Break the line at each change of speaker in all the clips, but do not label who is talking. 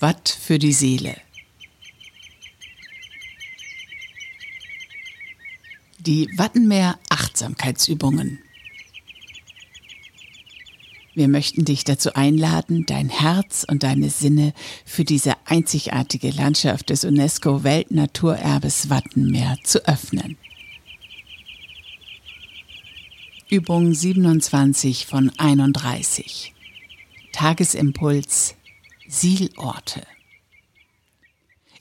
Watt für die Seele. Die Wattenmeer Achtsamkeitsübungen. Wir möchten dich dazu einladen, dein Herz und deine Sinne für diese einzigartige Landschaft des UNESCO Weltnaturerbes Wattenmeer zu öffnen. Übung 27 von 31. Tagesimpuls Sielorte.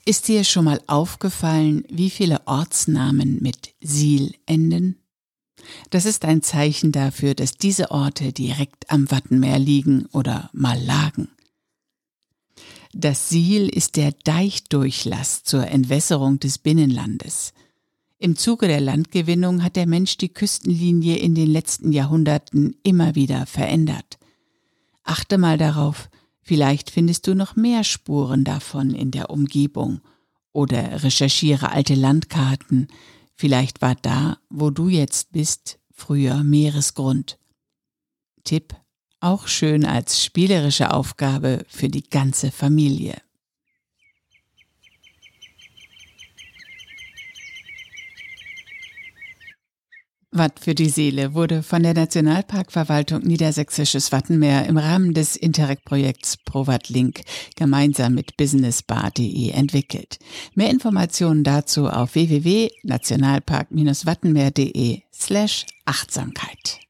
Ist dir schon mal aufgefallen, wie viele Ortsnamen mit Siel enden? Das ist ein Zeichen dafür, dass diese Orte direkt am Wattenmeer liegen oder mal lagen. Das Siel ist der Deichdurchlass zur Entwässerung des Binnenlandes. Im Zuge der Landgewinnung hat der Mensch die Küstenlinie in den letzten Jahrhunderten immer wieder verändert. Achte mal darauf, vielleicht findest du noch mehr Spuren davon in der Umgebung oder recherchiere alte Landkarten, vielleicht war da, wo du jetzt bist, früher Meeresgrund. Tipp, auch schön als spielerische Aufgabe für die ganze Familie. Watt für die Seele wurde von der Nationalparkverwaltung Niedersächsisches Wattenmeer im Rahmen des Interreg-Projekts ProWatt Link gemeinsam mit businessbar.de entwickelt. Mehr Informationen dazu auf www.nationalpark-wattenmeer.de slash Achtsamkeit.